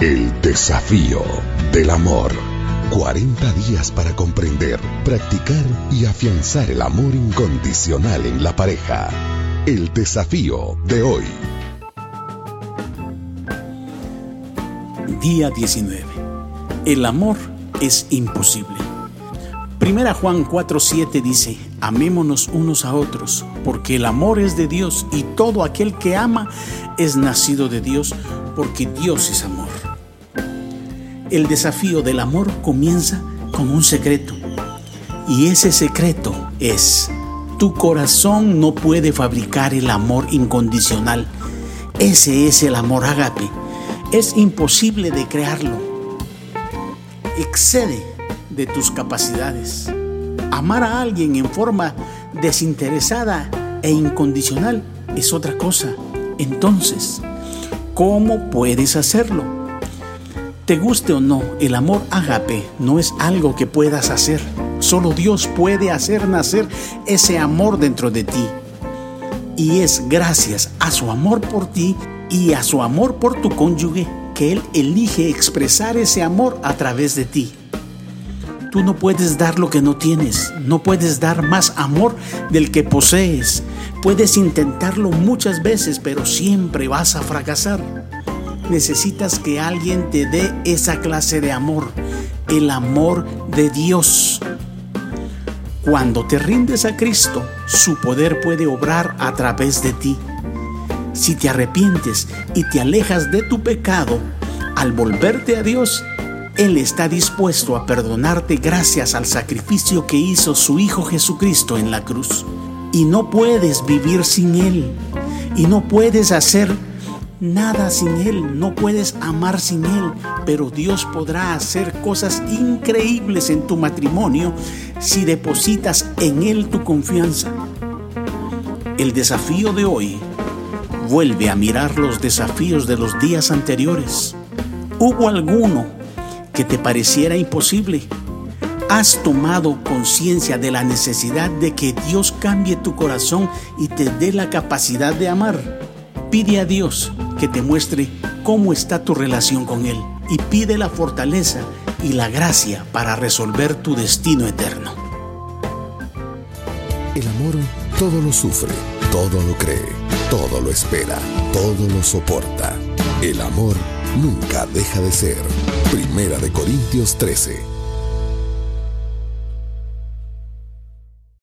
El desafío del amor. 40 días para comprender, practicar y afianzar el amor incondicional en la pareja. El desafío de hoy. Día 19. El amor es imposible. Primera Juan 4:7 dice, amémonos unos a otros, porque el amor es de Dios y todo aquel que ama es nacido de Dios, porque Dios es amor. El desafío del amor comienza con un secreto, y ese secreto es, tu corazón no puede fabricar el amor incondicional. Ese es el amor ágape. Es imposible de crearlo. Excede de tus capacidades. Amar a alguien en forma desinteresada e incondicional es otra cosa. Entonces, ¿cómo puedes hacerlo? Te guste o no, el amor agape no es algo que puedas hacer. Solo Dios puede hacer nacer ese amor dentro de ti. Y es gracias a su amor por ti y a su amor por tu cónyuge que Él elige expresar ese amor a través de ti. Tú no puedes dar lo que no tienes, no puedes dar más amor del que posees. Puedes intentarlo muchas veces, pero siempre vas a fracasar. Necesitas que alguien te dé esa clase de amor, el amor de Dios. Cuando te rindes a Cristo, su poder puede obrar a través de ti. Si te arrepientes y te alejas de tu pecado, al volverte a Dios, él está dispuesto a perdonarte gracias al sacrificio que hizo su Hijo Jesucristo en la cruz. Y no puedes vivir sin Él. Y no puedes hacer nada sin Él. No puedes amar sin Él. Pero Dios podrá hacer cosas increíbles en tu matrimonio si depositas en Él tu confianza. El desafío de hoy vuelve a mirar los desafíos de los días anteriores. ¿Hubo alguno que te pareciera imposible, has tomado conciencia de la necesidad de que Dios cambie tu corazón y te dé la capacidad de amar. Pide a Dios que te muestre cómo está tu relación con Él y pide la fortaleza y la gracia para resolver tu destino eterno. El amor todo lo sufre, todo lo cree, todo lo espera, todo lo soporta. El amor nunca deja de ser. Primera de Corintios 13.